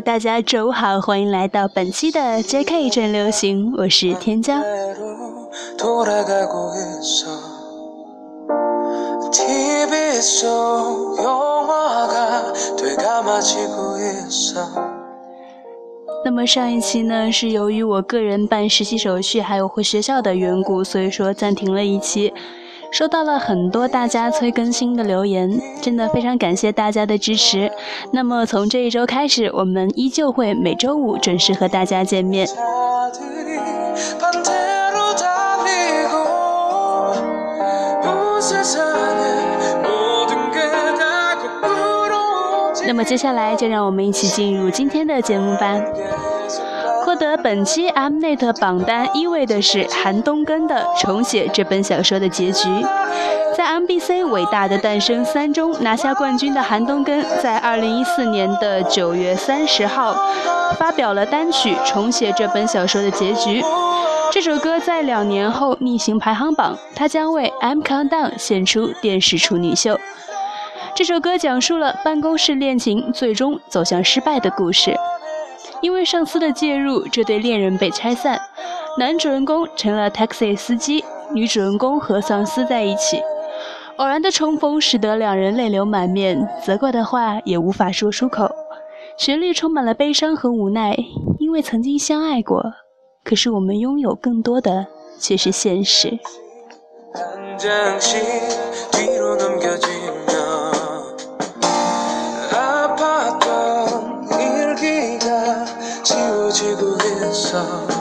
大家周五好，欢迎来到本期的 J.K. 正流行，我是天骄。那么上一期呢，是由于我个人办实习手续还有回学校的缘故，所以说暂停了一期。收到了很多大家催更新的留言，真的非常感谢大家的支持。那么从这一周开始，我们依旧会每周五准时和大家见面。那么接下来就让我们一起进入今天的节目吧。获得本期 Mnet 榜单一位的是韩东根的《重写这本小说的结局》。在 MBC《伟大的诞生三》中拿下冠军的韩东根，在2014年的9月30号发表了单曲《重写这本小说的结局》。这首歌在两年后逆行排行榜，他将为 M Countdown 献出电视处女秀。这首歌讲述了办公室恋情最终走向失败的故事。因为上司的介入，这对恋人被拆散。男主人公成了 taxi 司机，女主人公和上司在一起。偶然的重逢使得两人泪流满面，责怪的话也无法说出口。旋律充满了悲伤和无奈，因为曾经相爱过，可是我们拥有更多的却是现实。那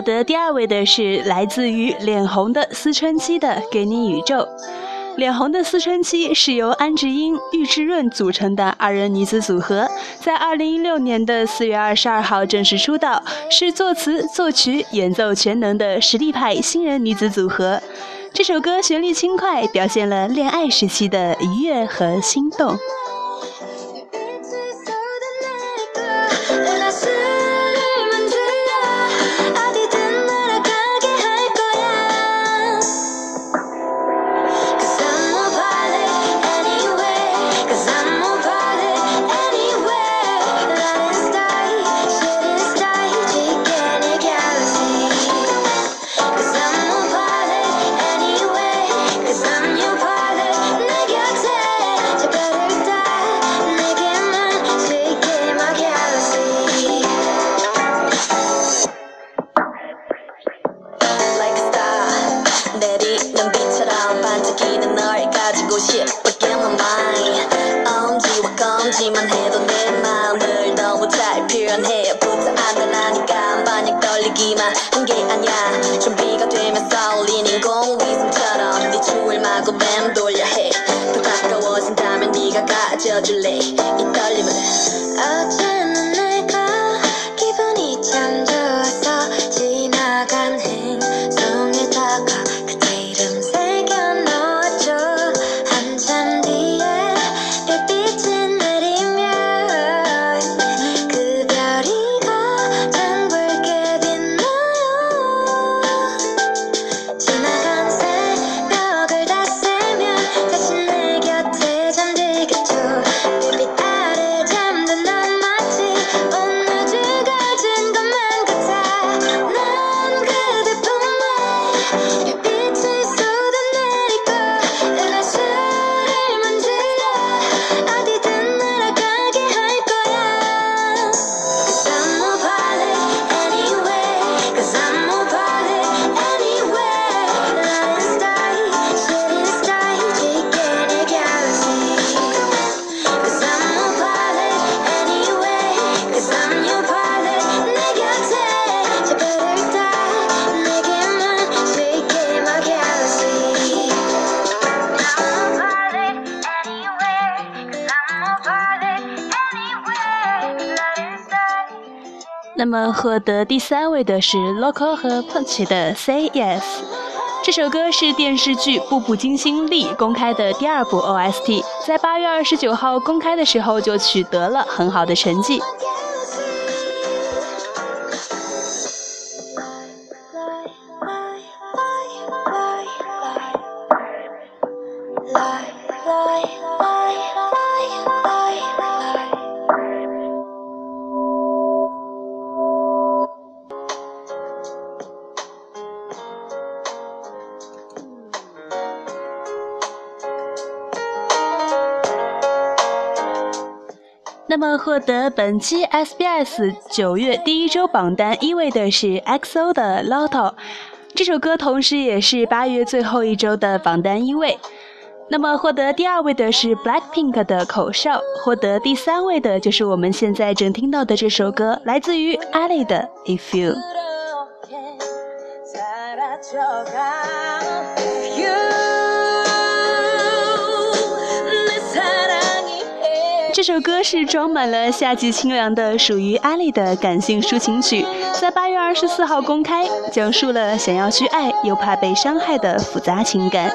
获得第二位的是来自于脸红的思春期的《给你宇宙》。脸红的思春期是由安智英、玉智润组成的二人女子组合，在二零一六年的四月二十二号正式出道，是作词、作曲、演奏全能的实力派新人女子组合。这首歌旋律轻快，表现了恋爱时期的愉悦和心动。 아니야 준비가 되면 쏠리는 공위성처럼 네 추울 마구 맴돌려 해더 가까워진다면 네가 가져줄래? 이 떨림을. 어제 获得第三位的是 Loco 和 Punch 的 Say Yes。这首歌是电视剧《步步惊心》里公开的第二部 OST，在八月二十九号公开的时候就取得了很好的成绩。那么获得本期 SBS 九月第一周榜单一位的是 XO 的《Lotto》，这首歌同时也是八月最后一周的榜单一位。那么获得第二位的是 Blackpink 的《口哨》，获得第三位的就是我们现在正听到的这首歌，来自于阿 e 的《If You》。这首歌是装满了夏季清凉的，属于阿丽的感性抒情曲，在八月二十四号公开，讲述了想要去爱又怕被伤害的复杂情感。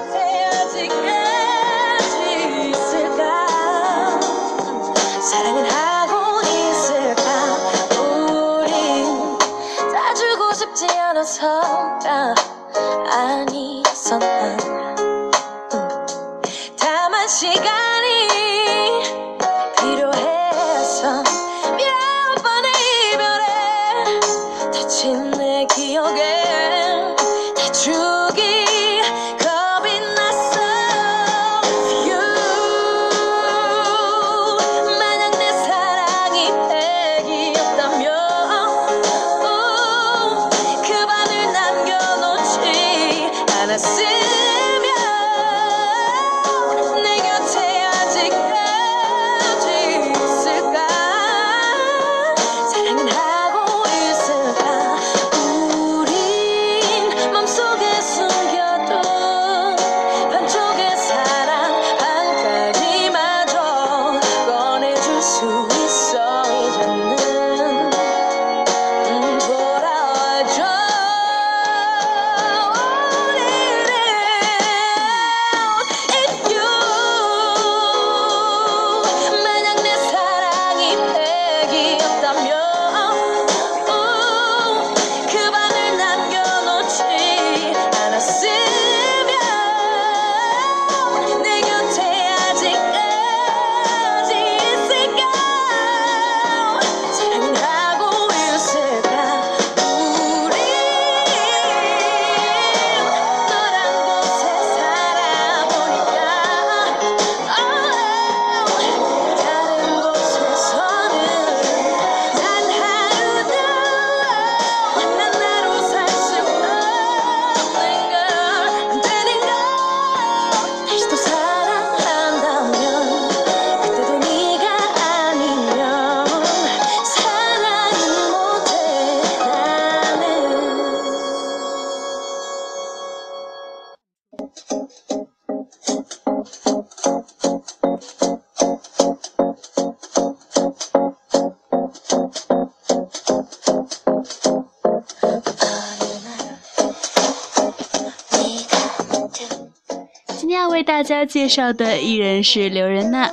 为大家介绍的艺人是刘仁娜。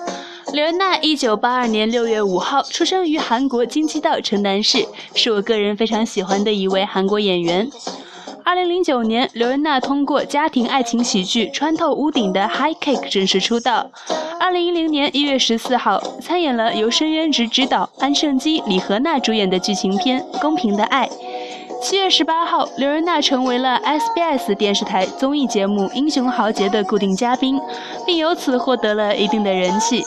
刘仁娜一九八二年六月五号出生于韩国京畿道城南市，是我个人非常喜欢的一位韩国演员。二零零九年，刘仁娜通过家庭爱情喜剧《穿透屋顶的 High Cake》正式出道。二零一零年一月十四号，参演了由申渊直执导、安胜基、李荷娜主演的剧情片《公平的爱》。七月十八号，刘仁娜成为了 SBS 电视台综艺节目《英雄豪杰》的固定嘉宾，并由此获得了一定的人气。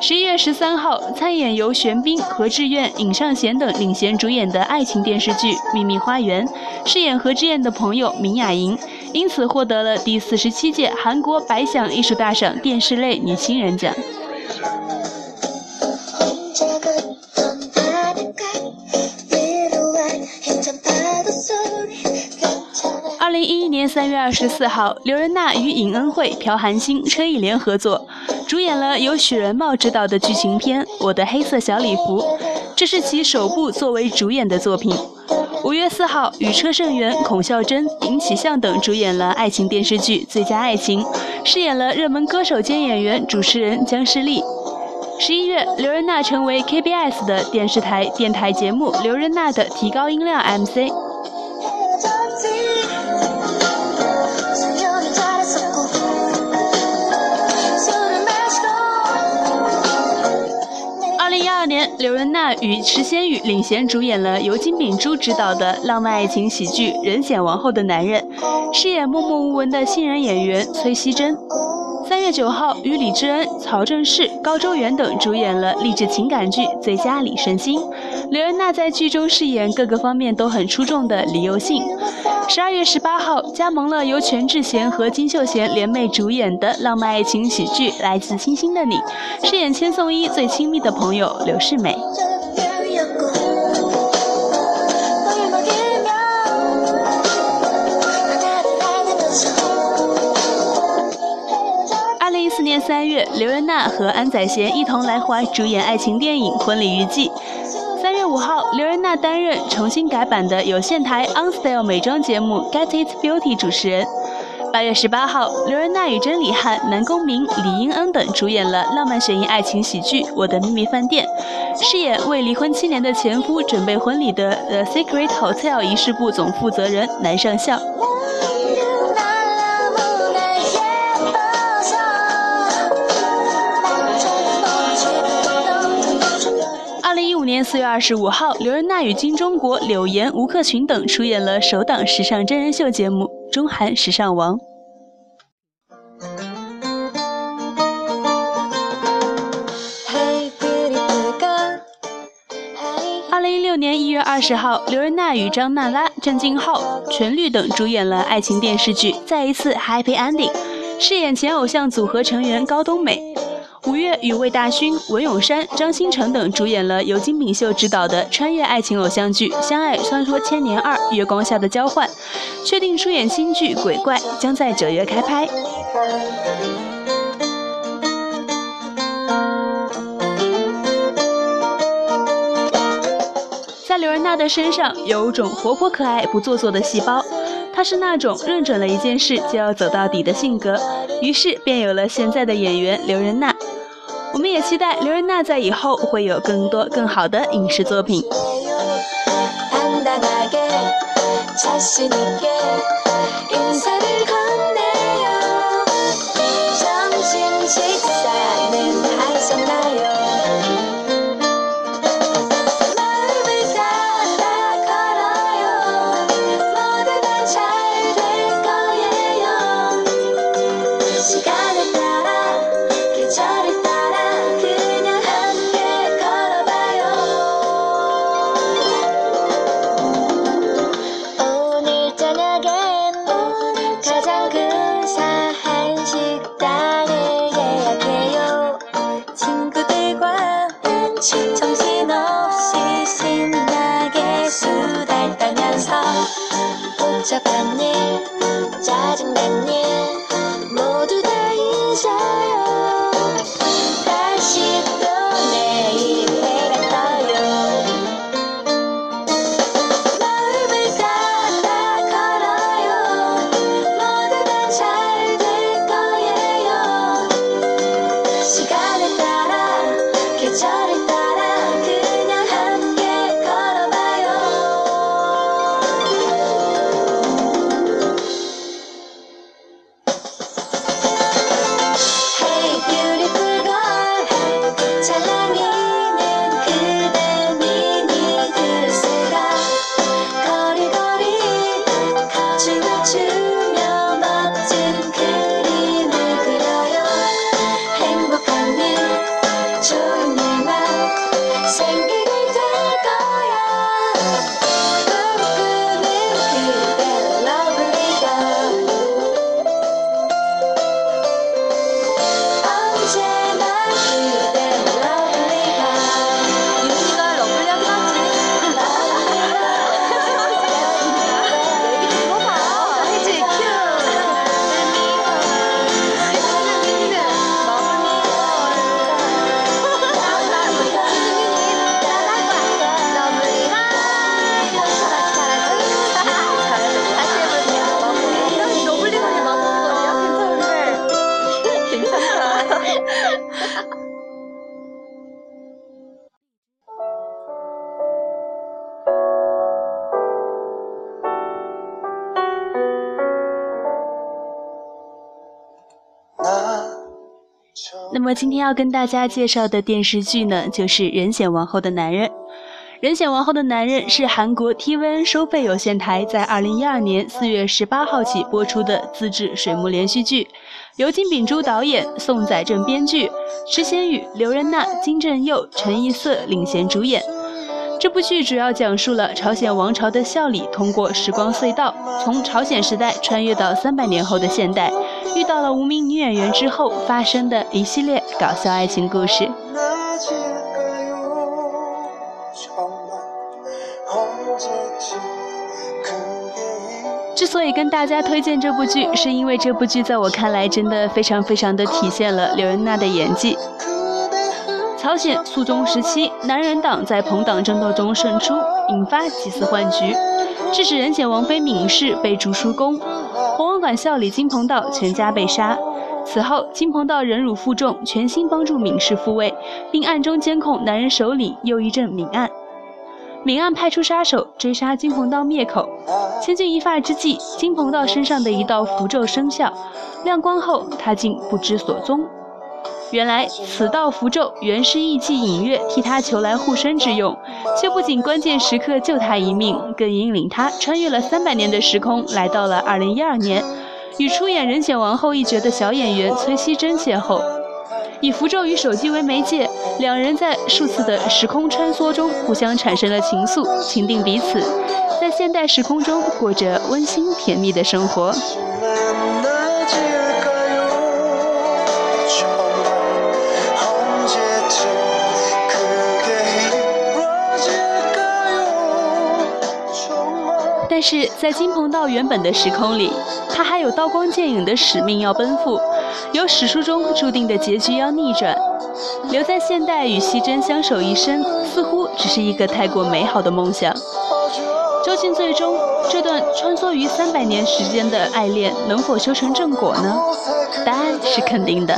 十一月十三号，参演由玄彬、何志远、尹尚贤等领衔主演的爱情电视剧《秘密花园》，饰演何志远的朋友明雅莹，因此获得了第四十七届韩国百想艺术大赏电视类女新人奖。年三月二十四号，刘仁娜与尹恩惠、朴韩星、车艺莲合作，主演了由许仁茂执导的剧情片《我的黑色小礼服》，这是其首部作为主演的作品。五月四号，与车胜元、孔孝真、尹启相等主演了爱情电视剧《最佳爱情》，饰演了热门歌手兼演员、主持人姜诗丽。十一月，刘仁娜成为 KBS 的电视台电台节目《刘仁娜的提高音量 MC》。刘仁娜与池贤宇领衔主演了由金秉珠执导的浪漫爱情喜剧《人显王后的男人》，饰演默默无闻的新人演员崔熙珍。三月九号，与李智恩、曹正奭、高周元等主演了励志情感剧《最佳李顺心》。刘仁娜在剧中饰演各个方面都很出众的李佑信。十二月十八号，加盟了由全智贤和金秀贤联袂主演的浪漫爱情喜剧《来自星星的你》，饰演千颂伊最亲密的朋友刘世美。二零一四年三月，刘仁娜和安宰贤一同来华主演爱情电影《婚礼日记》。三月五号，刘仁娜担任重新改版的有线台 OnStyle 美妆节目《Get It Beauty》主持人。八月十八号，刘仁娜与甄李翰、南宫珉、李英恩等主演了浪漫悬疑爱情喜剧《我的秘密饭店》，饰演为离婚七年的前夫准备婚礼的 The Secret Hotel 仪式部总负责人南上校。年四月二十五号，刘仁娜与金钟国、柳岩、吴克群等出演了首档时尚真人秀节目《中韩时尚王》。二零一六年一月二十号，刘仁娜与张娜拉、郑敬浩、全律等主演了爱情电视剧《再一次 Happy Ending》，饰演前偶像组合成员高冬美。五月，与魏大勋、文咏珊、张新成等主演了由金炳秀执导的穿越爱情偶像剧《相爱穿梭千年二：月光下的交换》，确定出演新剧《鬼怪》，将在九月开拍。在刘仁娜的身上有种活泼可爱、不做作的细胞，她是那种认准了一件事就要走到底的性格，于是便有了现在的演员刘仁娜。我们也期待刘瑞娜在以后会有更多更好的影视作品。那么今天要跟大家介绍的电视剧呢，就是《仁显王后的男人》。《仁显王后的男人》是韩国 TVN 收费有线台在二零一二年四月十八号起播出的自制水幕连续剧，由金秉洙导演，宋载正编剧，池贤宇、刘仁娜、金正佑、陈义瑟领衔主演。这部剧主要讲述了朝鲜王朝的孝礼通过时光隧道，从朝鲜时代穿越到三百年后的现代，遇到了无名女演员之后发生的一系列搞笑爱情故事。之所以跟大家推荐这部剧，是因为这部剧在我看来真的非常非常的体现了刘仁娜的演技。朝鲜肃宗时期，南人党在朋党争斗中胜出，引发几次幻局，致使仁显王妃闵氏被逐出宫，弘文馆校里金鹏道全家被杀。此后，金鹏道忍辱负重，全心帮助闵氏复位，并暗中监控男人首领又一阵闵案。闵案派出杀手追杀金鹏道灭口，千钧一发之际，金鹏道身上的一道符咒生效，亮光后他竟不知所踪。原来此道符咒原是艺妓隐月替他求来护身之用，却不仅关键时刻救他一命，更引领他穿越了三百年的时空，来到了二零一二年，与出演仁选王后一角的小演员崔熙珍邂逅，以符咒与手机为媒介，两人在数次的时空穿梭中互相产生了情愫，情定彼此，在现代时空中过着温馨甜蜜的生活。但是在金鹏道原本的时空里，他还有刀光剑影的使命要奔赴，有史书中注定的结局要逆转。留在现代与希珍相守一生，似乎只是一个太过美好的梦想。究竟最终这段穿梭于三百年时间的爱恋能否修成正果呢？答案是肯定的。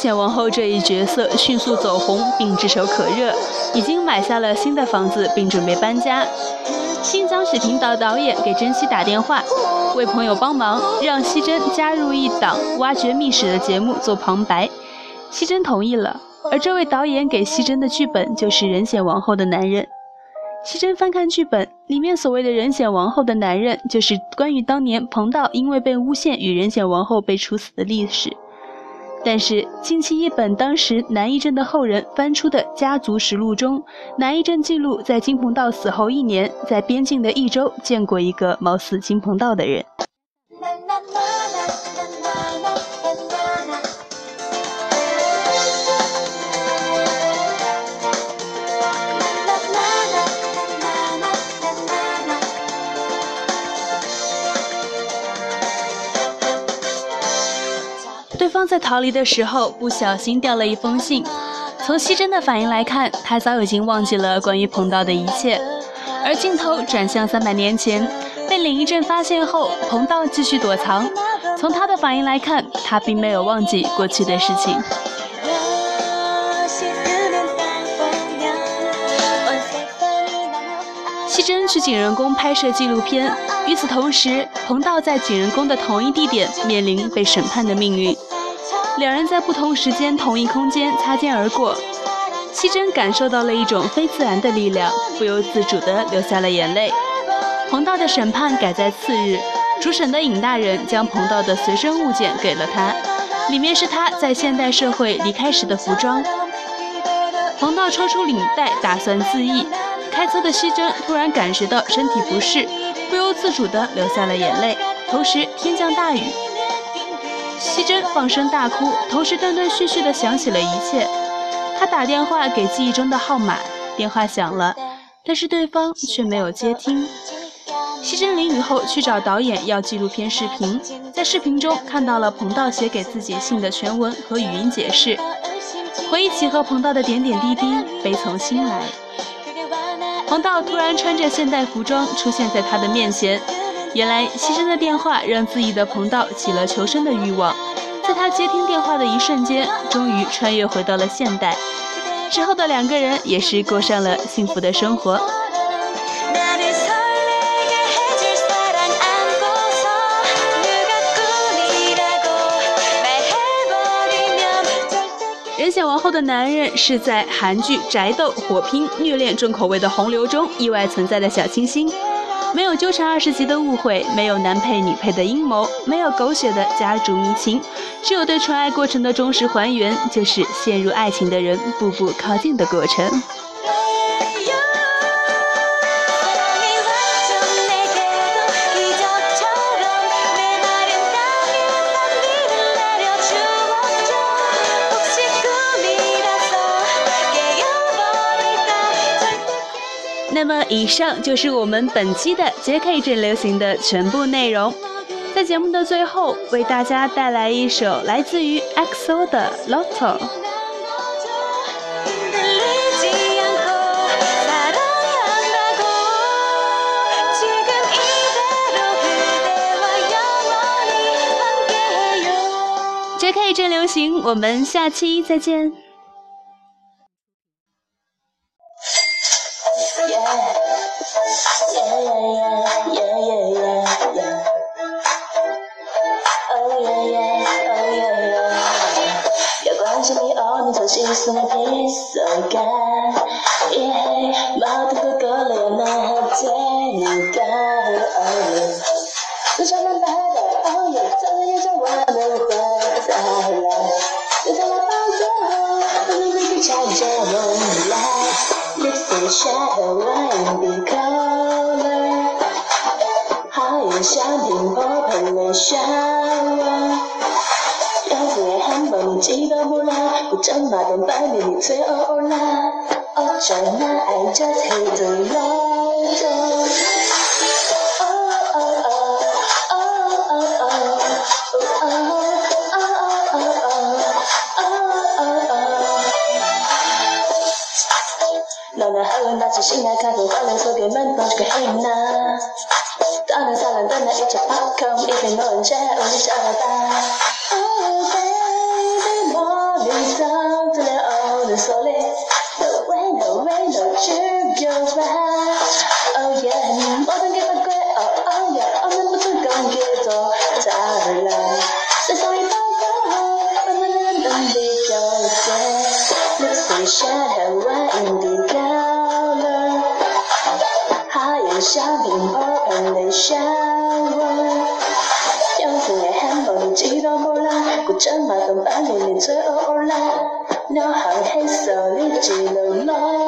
显王后这一角色迅速走红，并炙手可热，已经买下了新的房子，并准备搬家。新疆视频导导演给珍惜打电话，为朋友帮忙，让熙珍加入一档挖掘秘史的节目做旁白。熙珍同意了，而这位导演给熙珍的剧本就是仁显王后的男人。熙珍翻看剧本，里面所谓的人显王后的男人，就是关于当年彭道因为被诬陷与仁显王后被处死的历史。但是，近期一本当时南义镇的后人翻出的家族实录中，南义镇记录在金鹏道死后一年，在边境的益州见过一个貌似金鹏道的人。对方在逃离的时候不小心掉了一封信。从希珍的反应来看，她早已经忘记了关于彭道的一切。而镜头转向三百年前，被林一阵发现后，彭道继续躲藏。从他的反应来看，他并没有忘记过去的事情。西珍去景仁宫拍摄纪录片，与此同时，彭道在景仁宫的同一地点面临被审判的命运。两人在不同时间、同一空间擦肩而过，西珍感受到了一种非自然的力量，不由自主地流下了眼泪。彭道的审判改在次日，主审的尹大人将彭道的随身物件给了他，里面是他在现代社会离开时的服装。彭道抽出领带，打算自缢。开车的希珍突然感觉到身体不适，不由自主地流下了眼泪。同时，天降大雨。希珍放声大哭，同时断断续续地想起了一切。他打电话给记忆中的号码，电话响了，但是对方却没有接听。希珍淋雨后去找导演要纪录片视频，在视频中看到了彭道写给自己信的全文和语音解释，回忆起和彭道的点点滴滴，悲从心来。彭道突然穿着现代服装出现在他的面前，原来牺牲的电话让自己的彭道起了求生的欲望。在他接听电话的一瞬间，终于穿越回到了现代。之后的两个人也是过上了幸福的生活。人显王后的男人是在韩剧宅斗、火拼、虐恋重口味的洪流中意外存在的小清新。没有纠缠二十集的误会，没有男配女配的阴谋，没有狗血的家族迷情，只有对纯爱过程的忠实还原，就是陷入爱情的人步步靠近的过程。以上就是我们本期的 JK 正流行的全部内容。在节目的最后，为大家带来一首来自于 XO 的《Lotto》。JK 正流行，我们下期再见。想听不同的笑容。要是爱恨把你记得不牢，不争把等摆明你最欧欧啦。哦，真的爱着黑的那种。老男孩问那些新来客户，花脸说给门，帮去给黑人呐。那一阵暴空，一片乱战，我们下了班。Oh baby，我们唱着了 Oh the story，No way no way no to go back，Oh yeah，我们给不归，Oh oh yeah，我们不成功给做砸了。谁送你到这儿？我们能不能比较一些？Let's be shadow and be color，还有小苹果，我们想。马灯半掩，你醉呕呕来，鸟行黑瘦，柳枝露落。